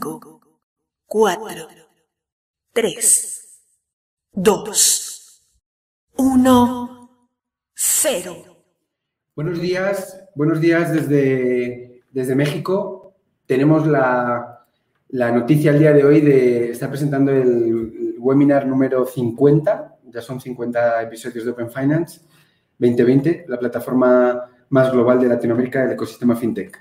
5, 4, 3, 2, 1, 0. Buenos días, buenos días desde, desde México. Tenemos la, la noticia el día de hoy de estar presentando el, webinar número 50, ya son 50 episodios de Open Finance 2020, la plataforma más global de Latinoamérica del ecosistema FinTech.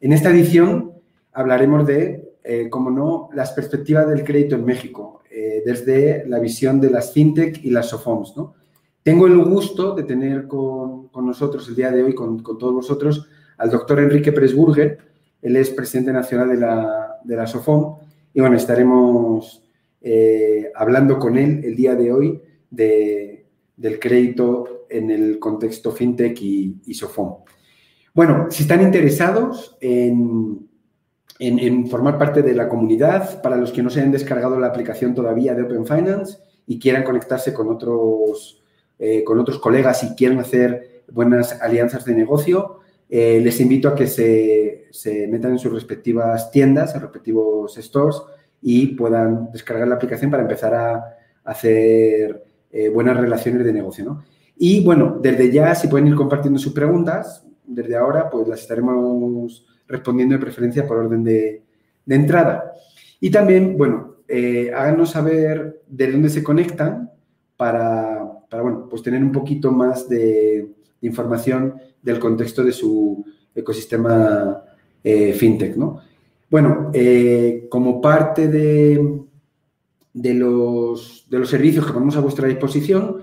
En esta edición hablaremos de, eh, como no, las perspectivas del crédito en México, eh, desde la visión de las FinTech y las SOFOMS. ¿no? Tengo el gusto de tener con, con nosotros el día de hoy, con, con, todos vosotros, al doctor Enrique Presburger. Él es presidente nacional de la, de la SOFOM y bueno, estaremos eh, hablando con él el día de hoy de, del crédito en el contexto FinTech y, y SOFOM. Bueno, si están interesados en, en, formar parte de la comunidad, para los que no se hayan descargado la aplicación todavía de Open Finance y quieran conectarse con otros, eh, con otros colegas y quieran hacer buenas alianzas de negocio, eh, les invito a que se, se, metan en sus respectivas tiendas, en respectivos stores y puedan descargar la aplicación para empezar a hacer eh, buenas relaciones de negocio. ¿no? Y bueno, desde ya, si pueden ir compartiendo sus preguntas, desde ahora, pues las estaremos respondiendo de preferencia por orden de, entrada. Y también, bueno, eh, háganos saber de dónde se conectan para, bueno, pues tener un poquito más de, información del contexto de su ecosistema eh, fintech, ¿no? Bueno, eh, como parte de, de, los, de, los, servicios que ponemos a vuestra disposición,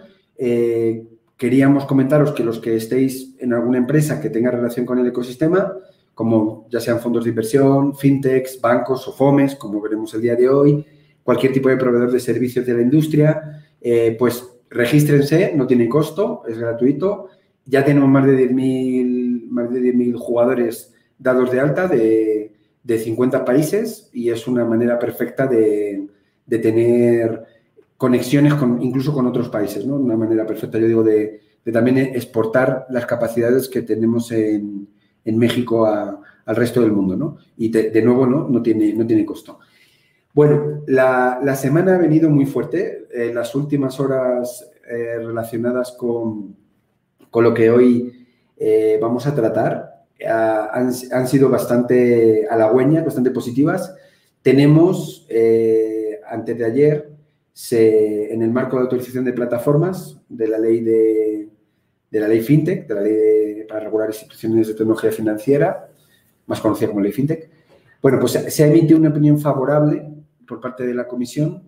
queríamos comentaros que los que estéis en alguna empresa que tenga relación con el ecosistema, como ya sean fondos de inversión, fintechs, bancos o FOMES, como veremos el día de hoy, cualquier tipo de proveedor de servicios de la industria, eh, pues regístrense, no tiene costo, es gratuito. Ya tenemos más de 10.000 más de 10 jugadores dados de alta de, de, 50 países y es una manera perfecta de, de tener conexiones con, incluso con otros países, ¿no? Una manera perfecta, yo digo, de, de también exportar las capacidades que tenemos en, en México al resto del mundo, ¿no? Y de, nuevo, ¿no? No tiene, no tiene costo. Bueno, la, semana ha venido muy fuerte. Eh, las últimas horas eh, relacionadas con, con, lo que hoy eh, vamos a tratar han, han, sido bastante halagüeñas, bastante positivas. Tenemos, antes de ayer, se, en el marco de autorización de plataformas de la ley de, de la ley FinTech, de la ley de, para regular instituciones de tecnología financiera, más conocida como ley FinTech. Bueno, pues se ha emitido una opinión favorable por parte de la Comisión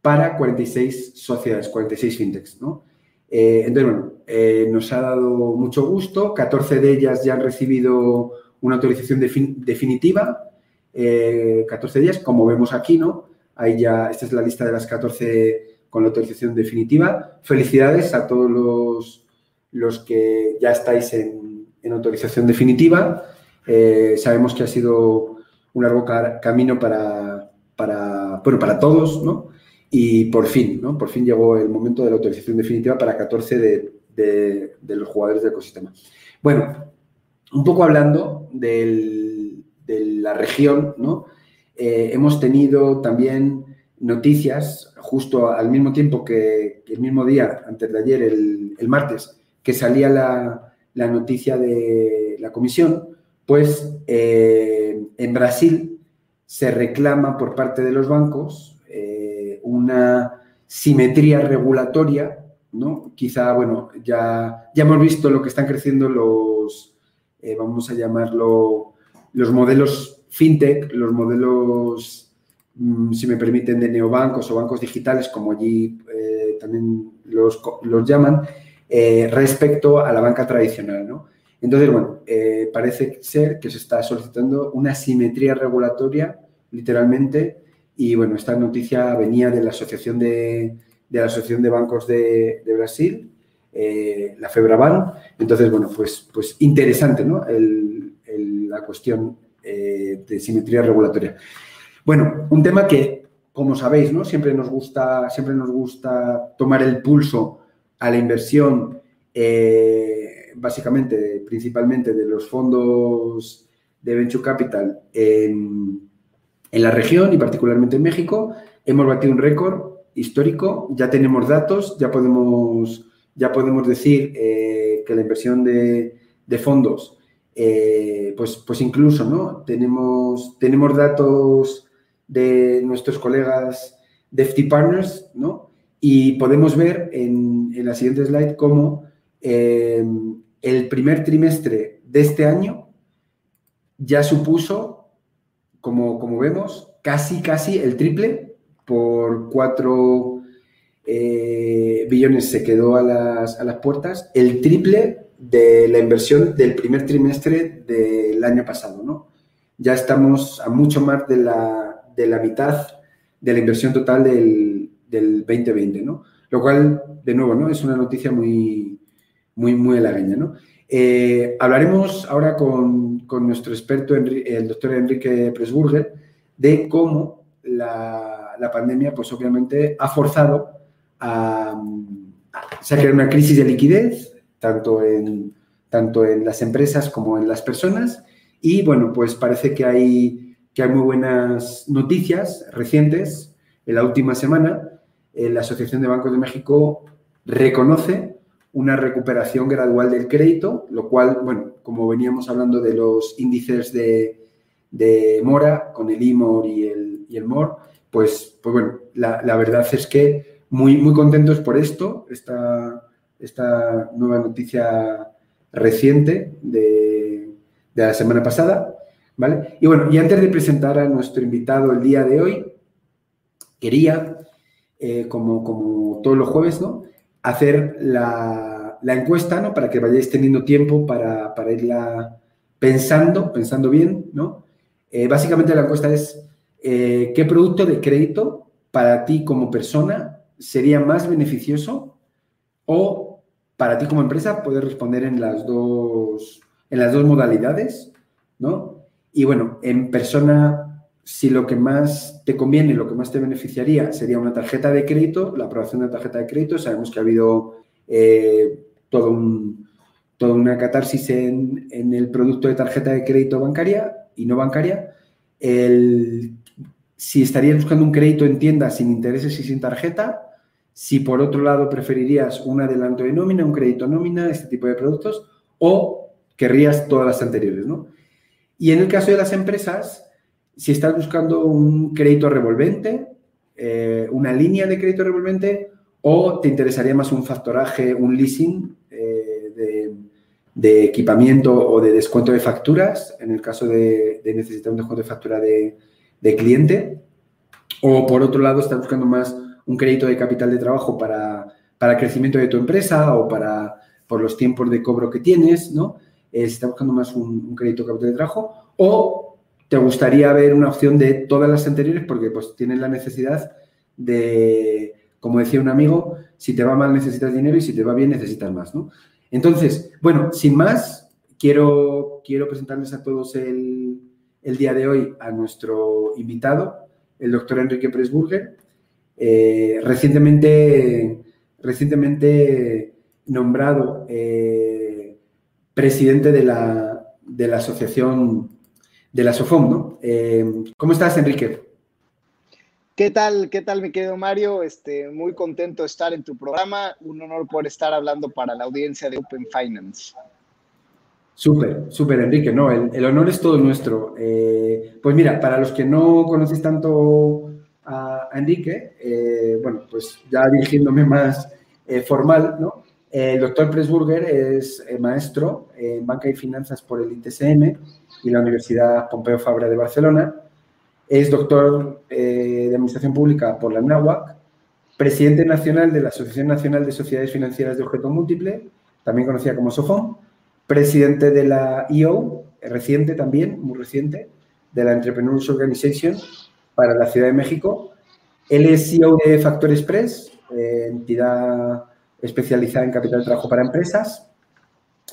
para 46 sociedades, 46 FinTechs, ¿no? Eh, entonces, bueno, eh, nos ha dado mucho gusto. 14 de ellas ya han recibido una autorización definitiva. 14 eh, de ellas, como vemos aquí, ¿no? Ahí ya, esta es la lista de las 14 con la autorización definitiva. Felicidades a todos los los que ya estáis en, autorización definitiva. Eh, sabemos que ha sido un largo camino para, para, bueno, para todos, ¿no? Y por fin, ¿no? Por fin llegó el momento de la autorización definitiva para 14 de, los jugadores del ecosistema. Bueno, un poco hablando de la región, ¿no? Eh, hemos tenido también noticias justo al mismo tiempo que, el mismo día, antes de ayer, el martes, salía la, noticia de la comisión, pues eh, en Brasil se reclama por parte de los bancos eh, una simetría regulatoria, ¿no? Quizá, bueno, ya, ya hemos visto lo que están creciendo los, eh, vamos a llamarlo, los modelos fintech, los modelos, mm, si me permiten, de neobancos o bancos digitales, como allí también los, los llaman, eh, respecto a la banca tradicional. ¿no? Entonces, bueno, eh, parece ser que se está solicitando una simetría regulatoria, literalmente, y bueno, esta noticia venía de la Asociación de, de la Asociación de Bancos de, Brasil, eh, la FEBRABAN. Entonces, bueno, pues, pues interesante, ¿no? La cuestión de simetría regulatoria. Bueno, un tema que, como sabéis, ¿no? Siempre nos gusta, siempre nos gusta tomar el pulso a la inversión, eh, básicamente, principalmente de los fondos de Venture Capital en, la región y particularmente en México. Hemos batido un récord histórico, ya tenemos datos, ya podemos, ya podemos decir eh, que la inversión de, fondos, eh, pues, pues incluso, ¿no? Tenemos, tenemos datos de nuestros colegas de FT Partners, ¿no? Y podemos ver en, la siguiente slide cómo eh, el primer trimestre de este año ya supuso, como, como vemos, casi, casi el triple por cuatro eh, billones se quedó a las, a las puertas, el triple de la inversión del primer trimestre del año pasado, ¿no? Ya estamos a mucho más de la, de la mitad de la inversión total del, del 2020, ¿no? Lo cual, de nuevo, ¿no? Es una noticia muy, muy, muy halagüeña, ¿no? Eh, hablaremos ahora con, con, nuestro experto, el doctor Enrique Presburger, de cómo la, la pandemia, pues obviamente, ha forzado a, a una crisis de liquidez, tanto en, tanto en las empresas como en las personas. Y bueno, pues parece que hay, que hay muy buenas noticias recientes. En la última semana, la Asociación de Bancos de México reconoce una recuperación gradual del crédito, lo cual, bueno, como veníamos hablando de los índices de, mora con el IMOR y el, y el MOR, pues, pues bueno, la, verdad es que muy, muy contentos por esto, esta, esta nueva noticia reciente de, la semana pasada, ¿vale? Y bueno, y antes de presentar a nuestro invitado el día de hoy, quería, eh, como, como todos los jueves, ¿no? hacer la, encuesta, ¿no? Para que vayáis teniendo tiempo para, irla pensando, pensando bien, ¿no? Eh, básicamente la encuesta es, eh, ¿qué producto de crédito para ti como persona sería más beneficioso o para ti como empresa puedes responder en las dos, en las dos modalidades, ¿no? Y bueno, en persona si lo que más te conviene, lo que más te beneficiaría sería una tarjeta de crédito, la aprobación de tarjeta de crédito, sabemos que ha habido eh, todo un, toda una catarsis en, el producto de tarjeta de crédito bancaria y no bancaria. si estarías buscando un crédito en tienda sin intereses y sin tarjeta, si por otro lado preferirías un adelanto de nómina, un crédito nómina, este tipo de productos, o querrías todas las anteriores, ¿no? Y en el caso de las empresas, si estás buscando un crédito revolvente, eh, una línea de crédito revolvente, o te interesaría más un factoraje, un leasing eh, de, equipamiento o de descuento de facturas, en el caso de, necesitar un descuento de factura de, cliente, o por otro lado, estás buscando más un crédito de capital de trabajo para, el crecimiento de tu empresa o para por los tiempos de cobro que tienes, ¿no? Eh, si estás buscando más un, un crédito de capital de trabajo, o te gustaría ver una opción de todas las anteriores porque pues tienes la necesidad de, como decía un amigo, si te va mal necesitas dinero y si te va bien necesitas más, ¿no? Entonces, bueno, sin más, quiero, quiero presentarles a todos el, día de hoy a nuestro invitado, el doctor Enrique Presburger, eh, recientemente, recientemente nombrado eh, presidente de la, de la Asociación de la SOFOM, ¿no? Eh, ¿Cómo estás, Enrique? ¿Qué tal? ¿Qué tal, mi querido Mario? Este, muy contento de estar en tu programa. Un honor por estar hablando para la audiencia de Open Finance. Súper, súper, Enrique. No, el, honor es todo nuestro. Eh, pues mira, para los que no conocéis tanto a, Enrique, eh, bueno, pues ya dirigiéndome más formal, ¿no? El doctor Presburger es maestro en banca y finanzas por el ITSM y la Universidad Pompeu Fabra de Barcelona. Es doctor eh, de Administración Pública por la NAWAC, presidente nacional de la Asociación Nacional de Sociedades Financieras de Objeto Múltiple, también conocida como SOFOM, presidente de la EO, reciente también, muy reciente, de la Entrepreneurs Organization para la Ciudad de México. Él es CEO de Factor Express, eh, entidad especializada en capital de trabajo para empresas.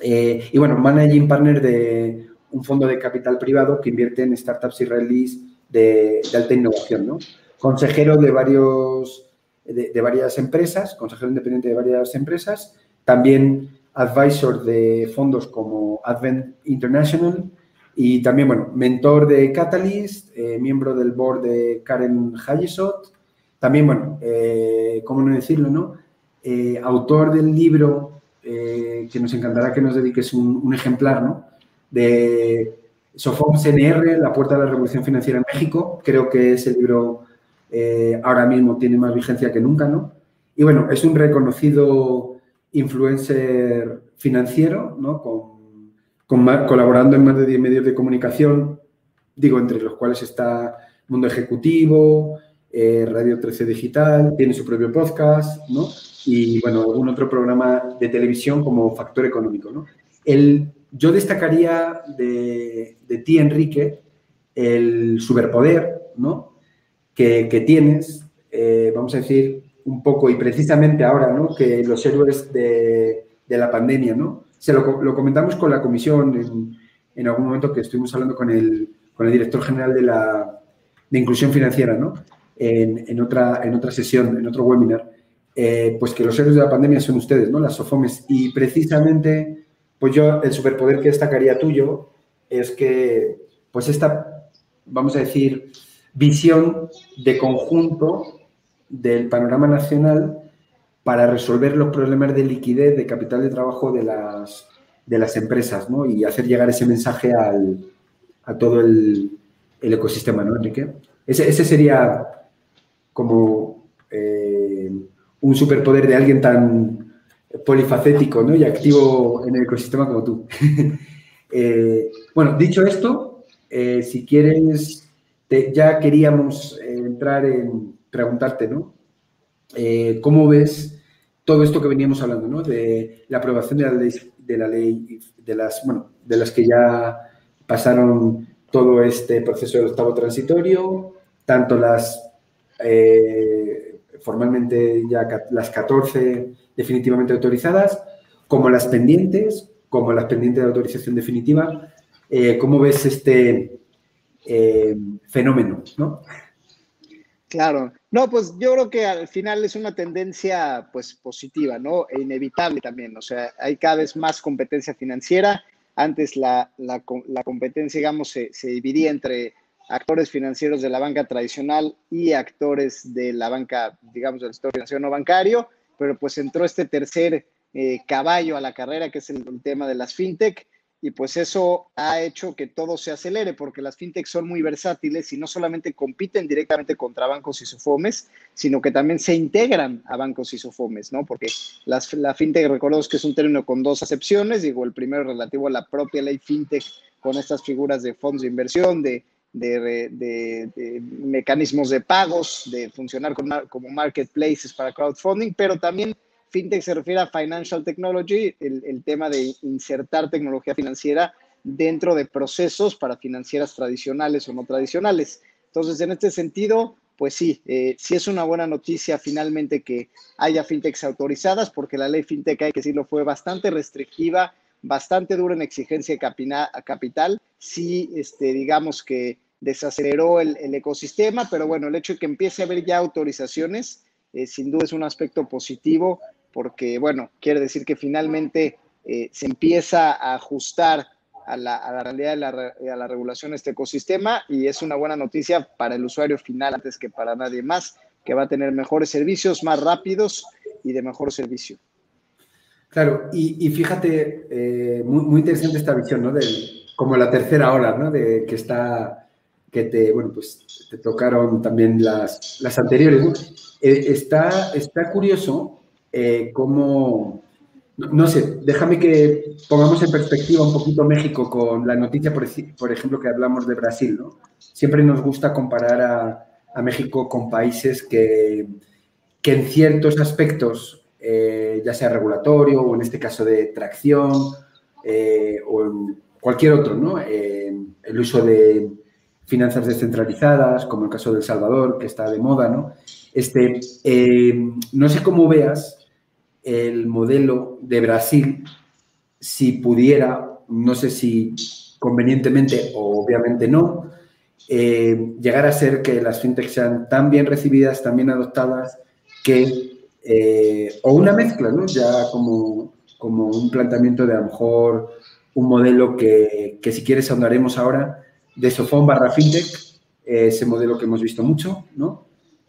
Eh, y bueno, managing partner de un fondo de capital privado que invierte en startups israelíes de, de alta innovación, ¿no? Consejero de, varios, de, varias empresas, consejero independiente de varias empresas, también advisor de fondos como Advent International Y también, bueno, mentor de Catalyst, eh, miembro del board de Karen Hayesot. También, bueno, eh, ¿cómo no decirlo, no? Eh, autor del libro que nos encantará que nos dediques un, un ejemplar, ¿no? De Sofom CNR, La Puerta de la Revolución Financiera en México. Creo que ese libro ahora mismo tiene más vigencia que nunca, ¿no? Y bueno, es un reconocido influencer financiero, ¿no? Con colaborando en más de 10 medios de comunicación, digo, entre los cuales está Mundo Ejecutivo, eh, Radio 13 Digital, tiene su propio podcast, ¿no? Y, bueno, algún otro programa de televisión como Factor Económico, ¿no? El, yo destacaría de, de ti, Enrique, el superpoder, ¿no? Que, que tienes, eh, vamos a decir, un poco, y precisamente ahora, ¿no? Que los héroes de, de la pandemia, ¿no? se lo, comentamos con la comisión en, algún momento que estuvimos hablando con el, con el director general de, la, de inclusión financiera, ¿no? En, otra, en otra sesión, en otro webinar, eh, pues que los héroes de la pandemia son ustedes, ¿no? Las SOFOMES. Y precisamente, pues yo, el superpoder que destacaría tuyo es que, pues esta, vamos a decir, visión de conjunto del panorama nacional para resolver los problemas de liquidez, de capital de trabajo de las, de las empresas, ¿no? Y hacer llegar ese mensaje al, a todo el, ecosistema, ¿no, Enrique? Ese, sería como eh, un superpoder de alguien tan polifacético ¿no? y activo en el ecosistema como tú. Eh, bueno, dicho esto, eh, si quieres, ya queríamos entrar en preguntarte, ¿no? ¿Cómo ves todo esto que veníamos hablando, ¿no? De la aprobación de la ley, de, la ley, de las, bueno, de las que ya pasaron todo este proceso del octavo transitorio, tanto las eh, formalmente ya las 14 definitivamente autorizadas, como las pendientes, como las pendientes de autorización definitiva. Eh, ¿Cómo ves este eh, fenómeno? ¿no? Claro, no, pues yo creo que al final es una tendencia pues positiva, ¿no? E inevitable también, o sea, hay cada vez más competencia financiera. Antes la, la, competencia, digamos, se, dividía entre actores financieros de la banca tradicional y actores de la banca, digamos, del sector financiero no bancario, pero pues entró este tercer eh, caballo a la carrera, que es el tema de las fintech, y pues eso ha hecho que todo se acelere porque las fintechs son muy versátiles y no solamente compiten directamente contra bancos y sofomes, sino que también se integran a bancos y sofomes, ¿no? Porque las, la fintech, recordemos que es un término con dos acepciones, digo, el primero relativo a la propia ley fintech con estas figuras de fondos de inversión, de, de, mecanismos de pagos, de funcionar como, marketplaces para crowdfunding, pero también FinTech se refiere a Financial Technology, el, tema de insertar tecnología financiera dentro de procesos para financieras tradicionales o no tradicionales. Entonces, en este sentido, pues sí, eh, sí es una buena noticia finalmente que haya fintechs autorizadas, porque la ley fintech, hay que decirlo, fue bastante restrictiva, bastante dura en exigencia de capital. Sí, este, digamos que desaceleró el, ecosistema, pero bueno, el hecho de que empiece a haber ya autorizaciones, eh, sin duda es un aspecto positivo porque, bueno, quiere decir que finalmente eh, se empieza a ajustar a la, realidad y a la regulación de este ecosistema y es una buena noticia para el usuario final antes que para nadie más, que va a tener mejores servicios, más rápidos y de mejor servicio. Claro, y, fíjate, eh, muy, interesante esta visión, ¿no? Como la tercera ola, ¿no? De que está, que te, bueno, pues te tocaron también las, las anteriores. Eh, está, está curioso eh, cómo, no, sé, déjame que pongamos en perspectiva un poquito México con la noticia, por, por ejemplo, que hablamos de Brasil, ¿no? Siempre nos gusta comparar a, México con países que, que en ciertos aspectos, eh, ya sea regulatorio o en este caso de tracción eh, o en cualquier otro, ¿no? el uso de finanzas descentralizadas, como el caso de El Salvador, que está de moda, ¿no? Este, no sé cómo veas el modelo de Brasil, si pudiera, no sé si convenientemente o obviamente no, eh, llegar a ser que las fintechs sean tan bien recibidas, tan bien adoptadas, que, eh, o una mezcla, ¿no? Ya como, como un planteamiento de a lo mejor un modelo que, que si quieres ahondaremos ahora, de Sofón barra FinTech, ese modelo que hemos visto mucho, ¿no?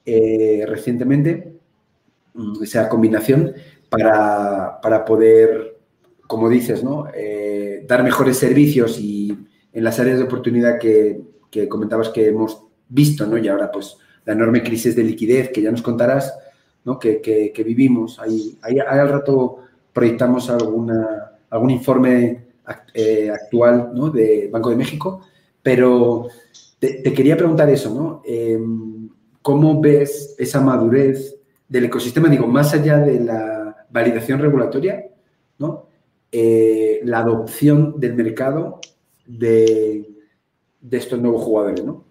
Eh, recientemente, mm, esa combinación para, para, poder, como dices, ¿no? Eh, dar mejores servicios y en las áreas de oportunidad que, que, comentabas que hemos visto, ¿no? Y ahora, pues, la enorme crisis de liquidez que ya nos contarás, Que, vivimos. Ahí, ahí, al rato proyectamos alguna, algún informe eh, actual, ¿no? De Banco de México, pero te, quería preguntar eso, ¿no? Em, ¿Cómo ves esa madurez del ecosistema, digo, más allá de la validación regulatoria, ¿no? Eh, la adopción del mercado de, estos nuevos jugadores, ¿no?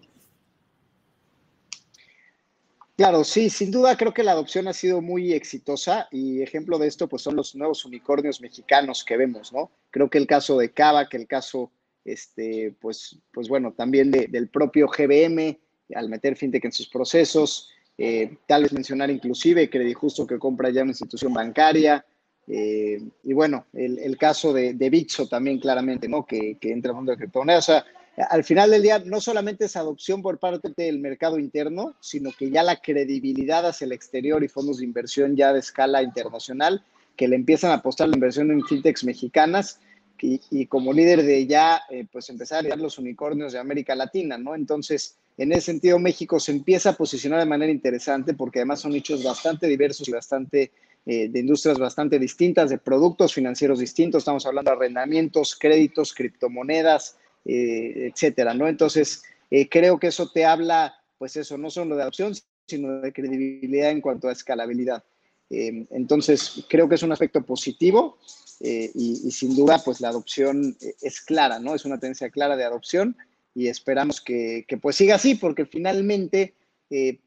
Claro, sí, sin duda creo que la adopción ha sido muy exitosa y ejemplo de esto pues son los nuevos unicornios mexicanos que vemos, ¿no? Creo que el caso de Cava, que el caso este, pues, pues bueno, también del propio GBM, al meter fintech en sus procesos, eh, tal vez mencionar inclusive Credit Justo que compra ya una institución bancaria, eh, y bueno, el, caso de, de, Bitso también claramente, ¿no? Que, que entra en el mundo de criptomonedas. Al final del día, no solamente es adopción por parte del mercado interno, sino que ya la credibilidad hacia el exterior y fondos de inversión ya de escala internacional, que le empiezan a apostar la inversión en fintechs mexicanas, y, como líder de ya, eh, pues empezar a liderar los unicornios de América Latina, ¿no? Entonces, en ese sentido, México se empieza a posicionar de manera interesante porque además son nichos bastante diversos y bastante eh, de industrias bastante distintas, de productos financieros distintos. Estamos hablando de arrendamientos, créditos, criptomonedas, eh, etcétera, ¿no? Entonces, creo que eso te habla, pues eso, no solo de adopción, sino de credibilidad en cuanto a escalabilidad. entonces, creo que es un aspecto positivo eh, y, sin duda, pues la adopción eh, es clara, ¿no? Es una tendencia clara de adopción y esperamos que, pues siga así, porque finalmente, eh,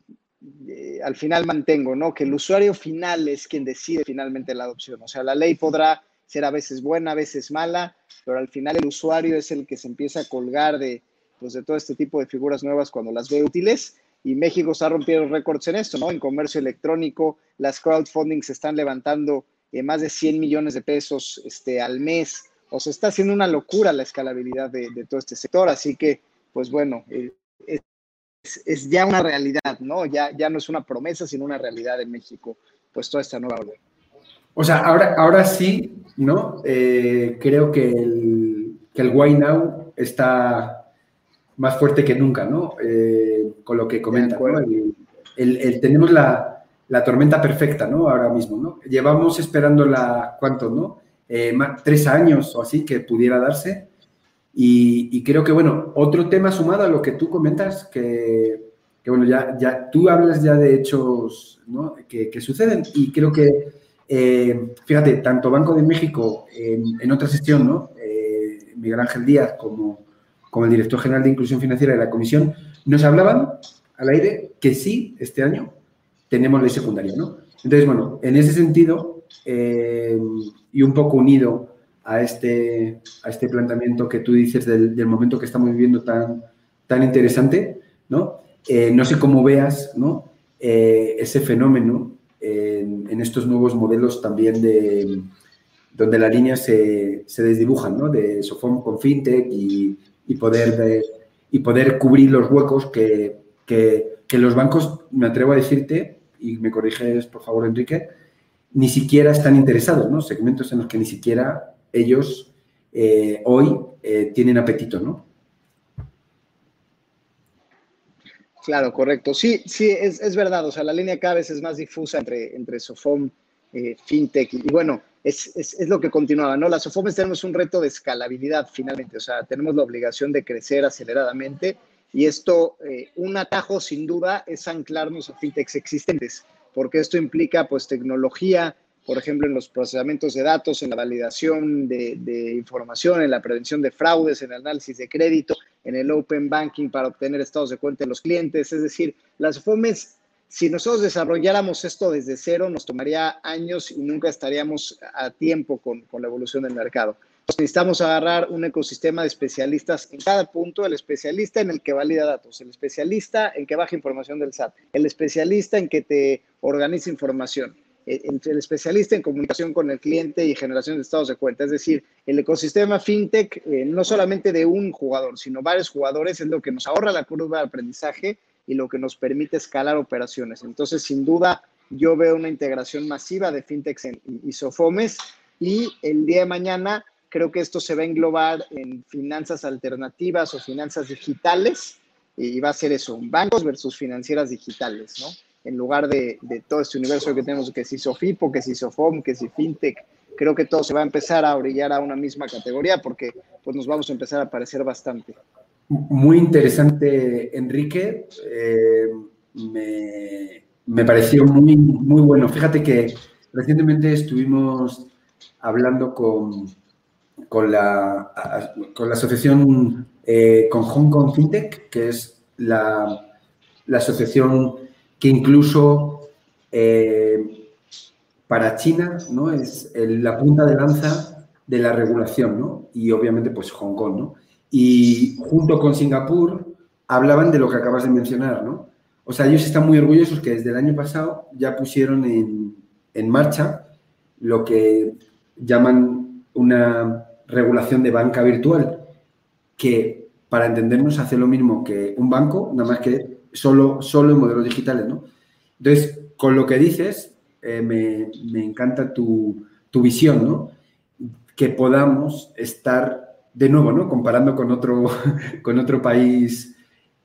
al final mantengo, ¿no? Que el usuario final es quien decide finalmente la adopción. O sea, la ley podrá ser a veces buena, a veces mala, pero al final el usuario es el que se empieza a colgar de, pues, de todo este tipo de figuras nuevas cuando las ve útiles. Y México está rompiendo récords en esto, ¿no? En comercio electrónico, las crowdfunding se están levantando eh, más de 100 millones de pesos este, al mes. O sea, está haciendo una locura la escalabilidad de, todo este sector. Así que, pues bueno, eh, es, ya una realidad, ¿no? Ya, ya no es una promesa, sino una realidad en México, pues toda esta nueva orden. O sea, ahora, ahora sí, ¿no? Eh, creo que el, que el Why Now está más fuerte que nunca, ¿no? con lo que comenta, ¿no? el, tenemos la, la tormenta perfecta, ¿no? Ahora mismo, ¿no? Llevamos esperando la, ¿cuánto, no? Eh, tres años o así que pudiera darse. Y, creo que, bueno, otro tema sumado a lo que tú comentas, que, bueno, ya, ya tú hablas ya de hechos ¿no? que, suceden y creo que, eh, fíjate, tanto Banco de México en, otra sesión, ¿no? Eh, Miguel Ángel Díaz como, como el director general de Inclusión Financiera de la Comisión, nos hablaban al aire que sí, este año tenemos ley secundaria, ¿no? Entonces, bueno, en ese sentido, eh, y un poco unido a este, a este planteamiento que tú dices del, momento que estamos viviendo tan, tan interesante, ¿no? No sé cómo veas, ¿no? Ese fenómeno en, estos nuevos modelos también de donde las líneas se, se desdibujan, ¿no? De Sofom con FinTech y, y poder, y poder cubrir los huecos que, que, que los bancos, me atrevo a decirte, y me corriges por favor Enrique, ni siquiera están interesados, ¿no? Segmentos en los que ni siquiera ellos eh, hoy eh, tienen apetito, ¿no? Claro, correcto. Sí, sí, es, verdad. O sea, la línea cada vez es más difusa entre, entre Sofom, eh, FinTech y, bueno, es, es, lo que continuaba, ¿no? Las Sofomes tenemos un reto de escalabilidad finalmente. O sea, tenemos la obligación de crecer aceleradamente y esto, eh, un atajo sin duda es anclarnos a fintechs existentes, porque esto implica pues tecnología, por ejemplo, en los procesamientos de datos, en la validación de, información, en la prevención de fraudes, en el análisis de crédito, en el open banking para obtener estados de cuenta de los clientes. Es decir, las FOMES, si nosotros desarrolláramos esto desde cero, nos tomaría años y nunca estaríamos a tiempo con la evolución del mercado necesitamos agarrar un ecosistema de especialistas en cada punto, el especialista en el que valida datos, el especialista en que baja información del SAT, el especialista en que te organiza información, entre el especialista en comunicación con el cliente y generación de estados de cuenta. Es decir, el ecosistema fintech, eh, no solamente de un jugador, sino varios jugadores, es lo que nos ahorra la curva de aprendizaje y lo que nos permite escalar operaciones. Entonces, sin duda, yo veo una integración masiva de fintechs en Isofomes y el día de mañana creo que esto se va a englobar en finanzas alternativas o finanzas digitales y va a ser eso, bancos versus financieras digitales, ¿no? En lugar de, todo este universo que tenemos, que si Sofipo, que si Sofom, que si FinTech, creo que todo se va a empezar a orillar a una misma categoría porque pues nos vamos a empezar a parecer bastante. Muy interesante, Enrique. Eh, me, pareció muy, muy bueno. Fíjate que recientemente estuvimos hablando con, con, la, con la asociación eh, con Hong Kong FinTech, que es la, asociación que incluso eh, para China ¿no? es la punta de lanza de la regulación, ¿no? Y obviamente pues Hong Kong, ¿no? Y junto con Singapur hablaban de lo que acabas de mencionar, ¿no? O sea, ellos están muy orgullosos que desde el año pasado ya pusieron en, en marcha lo que llaman una regulación de banca virtual, que para entendernos hace lo mismo que un banco, nada más que solo, solo en modelos digitales, ¿no? Entonces, con lo que dices, eh, me, encanta tu, visión, ¿no? Que podamos estar de nuevo, ¿no? Comparando con otro, con otro país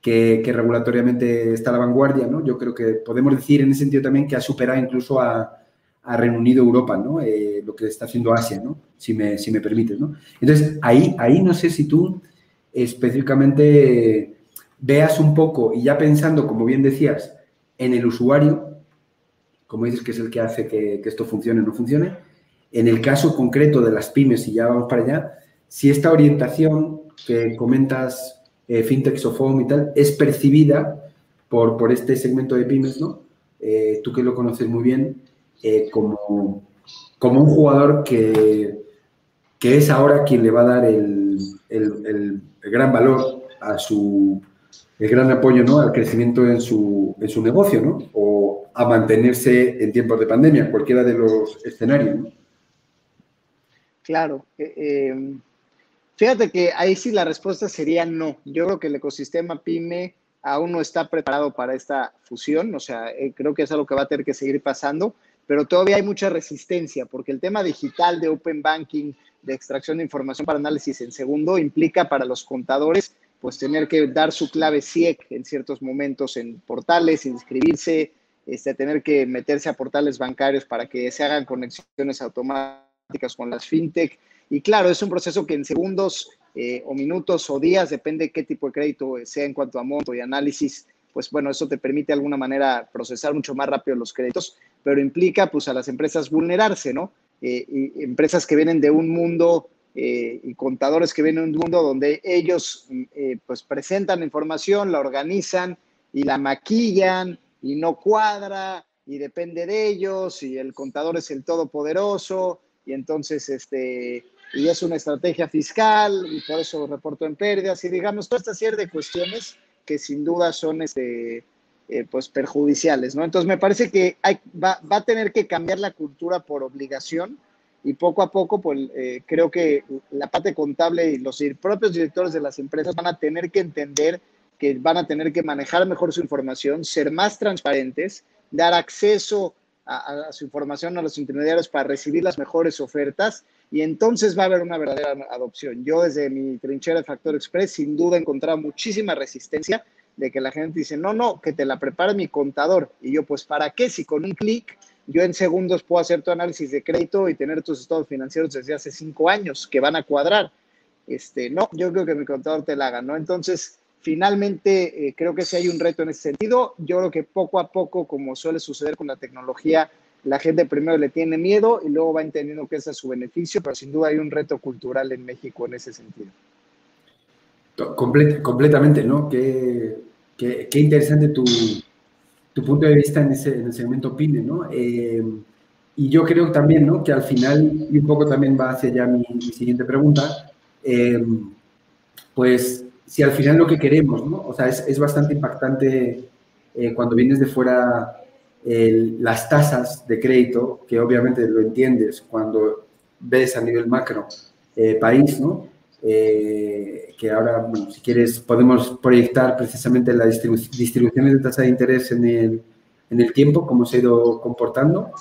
que, que, regulatoriamente está a la vanguardia, ¿no? Yo creo que podemos decir en ese sentido también que ha superado incluso a, a Reino Unido, Europa, ¿no? Eh, lo que está haciendo Asia, ¿no? Si me, si me permites, ¿no? Entonces, ahí, ahí no sé si tú específicamente veas un poco, y ya pensando, como bien decías, en el usuario, como dices que es el que hace que, esto funcione o no funcione, en el caso concreto de las pymes, y ya vamos para allá, si esta orientación que comentas, eh, fintech, Sofom y tal, es percibida por, por este segmento de pymes, ¿no? Eh, tú que lo conoces muy bien, eh, como, como un jugador que, que, es ahora quien le va a dar el, el, gran valor a su, el gran apoyo ¿no? al crecimiento en su, en su negocio, ¿no? O a mantenerse en tiempos de pandemia, cualquiera de los escenarios, ¿no? Claro. Eh, eh, fíjate que ahí sí la respuesta sería no. Yo creo que el ecosistema PyME aún no está preparado para esta fusión, o sea, creo que es algo que va a tener que seguir pasando pero todavía hay mucha resistencia porque el tema digital de Open Banking, de extracción de información para análisis en segundo, implica para los contadores pues tener que dar su clave CIEC en ciertos momentos en portales, inscribirse, este, tener que meterse a portales bancarios para que se hagan conexiones automáticas con las fintech. Y claro, es un proceso que en segundos eh, o minutos o días, depende qué tipo de crédito sea en cuanto a monto y análisis, pues bueno, eso te permite de alguna manera procesar mucho más rápido los créditos, pero implica pues a las empresas vulnerarse, ¿no? Eh, empresas que vienen de un mundo eh, y contadores que vienen de un mundo donde ellos eh, pues presentan información, la organizan y la maquillan y no cuadra y depende de ellos y el contador es el todopoderoso y entonces este y es una estrategia fiscal y por eso reporto en pérdidas y digamos toda esta serie de cuestiones que sin duda son este eh, pues perjudiciales, ¿no? Entonces me parece que hay, va, a tener que cambiar la cultura por obligación y poco a poco, pues eh, creo que la parte contable y los propios directores de las empresas van a tener que entender que van a tener que manejar mejor su información, ser más transparentes, dar acceso a, su información a los intermediarios para recibir las mejores ofertas y entonces va a haber una verdadera adopción. Yo desde mi trinchera de Factor Express sin duda he encontrado muchísima resistencia de que la gente dice, no, no, que te la prepare mi contador. Y yo, pues, ¿para qué? Si con un clic yo en segundos puedo hacer tu análisis de crédito y tener tus estados financieros desde hace cinco años que van a cuadrar. Este, no, yo creo que mi contador te la haga, ¿no? Entonces, finalmente, eh, creo que sí hay un reto en ese sentido. Yo creo que poco a poco, como suele suceder con la tecnología, la gente primero le tiene miedo y luego va entendiendo que ese es su beneficio, pero sin duda hay un reto cultural en México en ese sentido. completamente, ¿no? Que Qué, interesante tu, punto de vista en, ese, en el segmento PYME, ¿no? Eh, y yo creo también, ¿no? Que al final, y un poco también va hacia ya mi, siguiente pregunta, eh, pues si al final lo que queremos, ¿no? O sea, es, bastante impactante eh, cuando vienes de fuera las tasas de crédito, que obviamente lo entiendes cuando ves a nivel macro eh, país, ¿no? Eh, que ahora, bueno, si quieres, podemos proyectar precisamente la distribu distribuciones de tasa de interés en el, en el tiempo, cómo se ha ido comportando.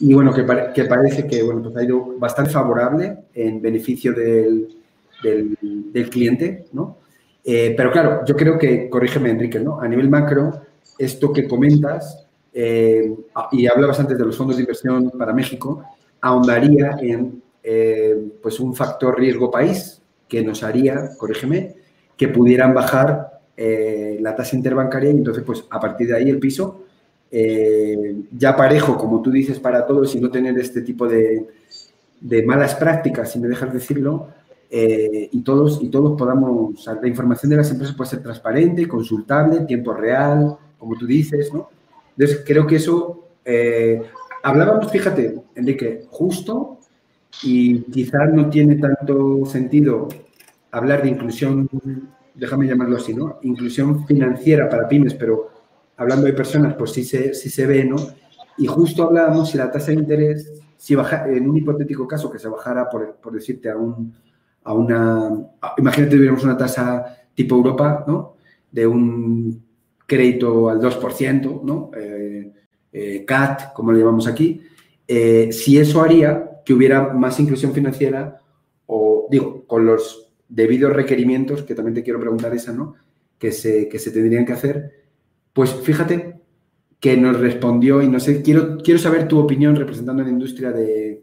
Y bueno, que, parece que bueno, pues ha ido bastante favorable en beneficio del, del, del cliente, ¿no? Eh, pero claro, yo creo que, corrígeme Enrique, ¿no? A nivel macro, esto que comentas, eh, y hablabas antes de los fondos de inversión para México, ahondaría en eh, pues un factor riesgo país que nos haría, corrígeme, que pudieran bajar la tasa interbancaria y entonces pues a partir de ahí el piso ya parejo, como tú dices, para todos y no tener este tipo de, malas prácticas, si me dejas decirlo, eh, y, todos, y todos podamos, la información de las empresas puede ser transparente, consultable, tiempo real, como tú dices, ¿no? Entonces, creo que eso, eh, hablábamos, fíjate, Enrique, justo y quizás no tiene tanto sentido hablar de inclusión, déjame llamarlo así, ¿no? Inclusión financiera para pymes, pero hablando de personas, pues sí se, sí se ve, ¿no? Y justo hablábamos si la tasa de interés, si baja, en un hipotético caso que se bajara, por, por decirte, a un a una, imagínate tuviéramos una tasa tipo Europa, ¿no? De un crédito al 2%, ¿no? Eh, eh, CAT, como le llamamos aquí, eh, si eso haría que hubiera más inclusión financiera o, digo, con los debidos requerimientos, que también te quiero preguntar esa, ¿no? Que se, que se tendrían que hacer, pues fíjate que nos respondió, y no sé, quiero, quiero saber tu opinión representando la industria de,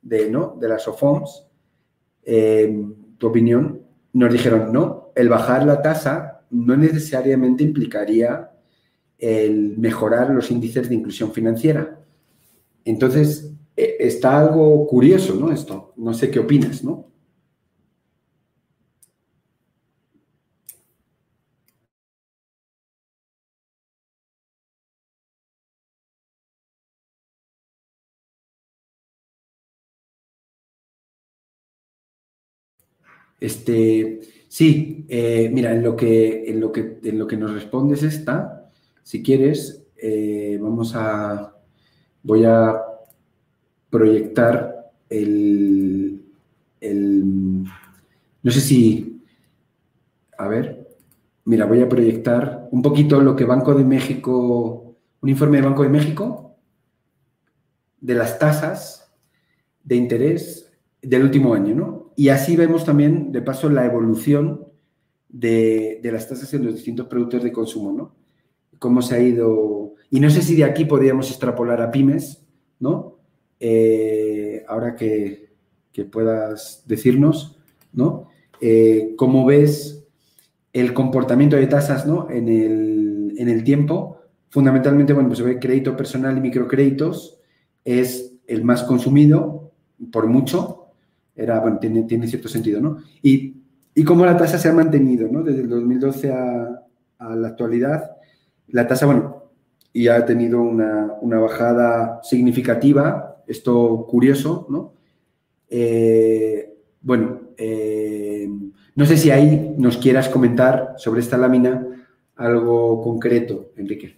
de, ¿no? de las OFOMS, eh, tu opinión, nos dijeron, no, el bajar la tasa no necesariamente implicaría el mejorar los índices de inclusión financiera. Entonces, está algo curioso, ¿no? Esto, no sé qué opinas, ¿no? Este, sí, eh, mira, en lo, que, en, lo que, en lo que nos respondes está, si quieres, eh, vamos a, voy a proyectar el, el, no sé si, a ver, mira, voy a proyectar un poquito lo que Banco de México, un informe de Banco de México de las tasas de interés del último año, ¿no? Y así vemos también, de paso, la evolución de, las tasas en los distintos productos de consumo, ¿no? Cómo se ha ido... Y no sé si de aquí podríamos extrapolar a pymes, ¿no? Eh, ahora que, puedas decirnos, ¿no? Eh, ¿Cómo ves el comportamiento de tasas, ¿no? En el, en el tiempo. Fundamentalmente, bueno, pues se ve crédito personal y microcréditos es el más consumido por mucho, era, bueno, tiene, tiene cierto sentido, ¿no? Y, y cómo la tasa se ha mantenido, ¿no? Desde el 2012 a, a la actualidad, la tasa, bueno, y ha tenido una, una bajada significativa, esto curioso, ¿no? Eh, bueno, eh, no sé si ahí nos quieras comentar sobre esta lámina algo concreto, Enrique.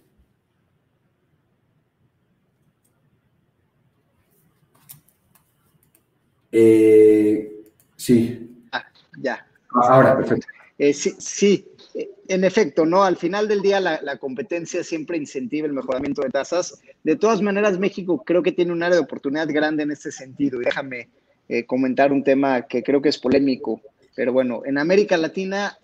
Eh, sí. Ah, ya. Ahora, perfecto. Eh, sí, sí, en efecto, ¿no? Al final del día la, competencia siempre incentiva el mejoramiento de tasas. De todas maneras, México creo que tiene un área de oportunidad grande en este sentido. Y déjame eh, comentar un tema que creo que es polémico. Pero bueno, en América Latina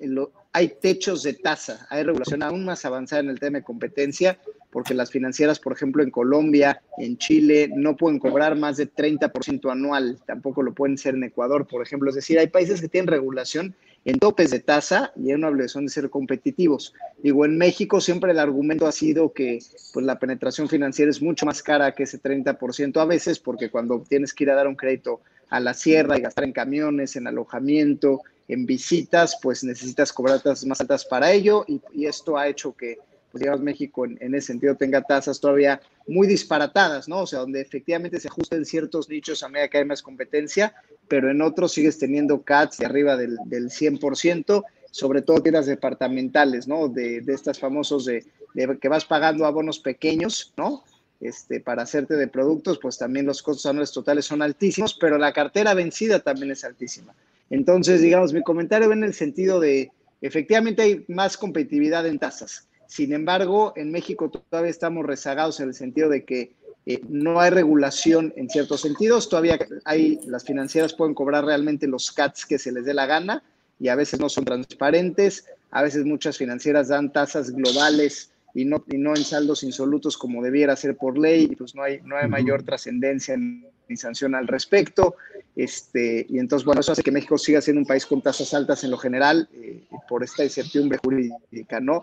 hay techos de tasa, hay regulación aún más avanzada en el tema de competencia porque las financieras, por ejemplo, en Colombia, en Chile, no pueden cobrar más de 30% anual, tampoco lo pueden ser en Ecuador, por ejemplo. Es decir, hay países que tienen regulación en topes de tasa y hay una obligación de ser competitivos. Digo, en México siempre el argumento ha sido que pues, la penetración financiera es mucho más cara que ese 30% a veces, porque cuando tienes que ir a dar un crédito a la sierra y gastar en camiones, en alojamiento, en visitas, pues necesitas cobrar tasas más altas para ello y, esto ha hecho que digamos, México en, ese sentido tenga tasas todavía muy disparatadas, ¿no? O sea, donde efectivamente se ajusten ciertos nichos a medida que hay más competencia, pero en otros sigues teniendo CATs de arriba del, del 100%, sobre todo tiendas departamentales, ¿no? De, de estas famosos de, que vas pagando abonos pequeños, ¿no? este, para hacerte de productos, pues también los costos anuales totales son altísimos, pero la cartera vencida también es altísima. Entonces, digamos, mi comentario va en el sentido de, efectivamente hay más competitividad en tasas. Sin embargo, en México todavía estamos rezagados en el sentido de que eh, no hay regulación en ciertos sentidos. Todavía hay, las financieras pueden cobrar realmente los CATs que se les dé la gana y a veces no son transparentes. A veces muchas financieras dan tasas globales y no, y no en saldos insolutos como debiera ser por ley, y pues no hay, no hay mayor trascendencia ni sanción al respecto. Este, y entonces, bueno, eso hace que México siga siendo un país con tasas altas en lo general eh, por esta incertidumbre jurídica, ¿no?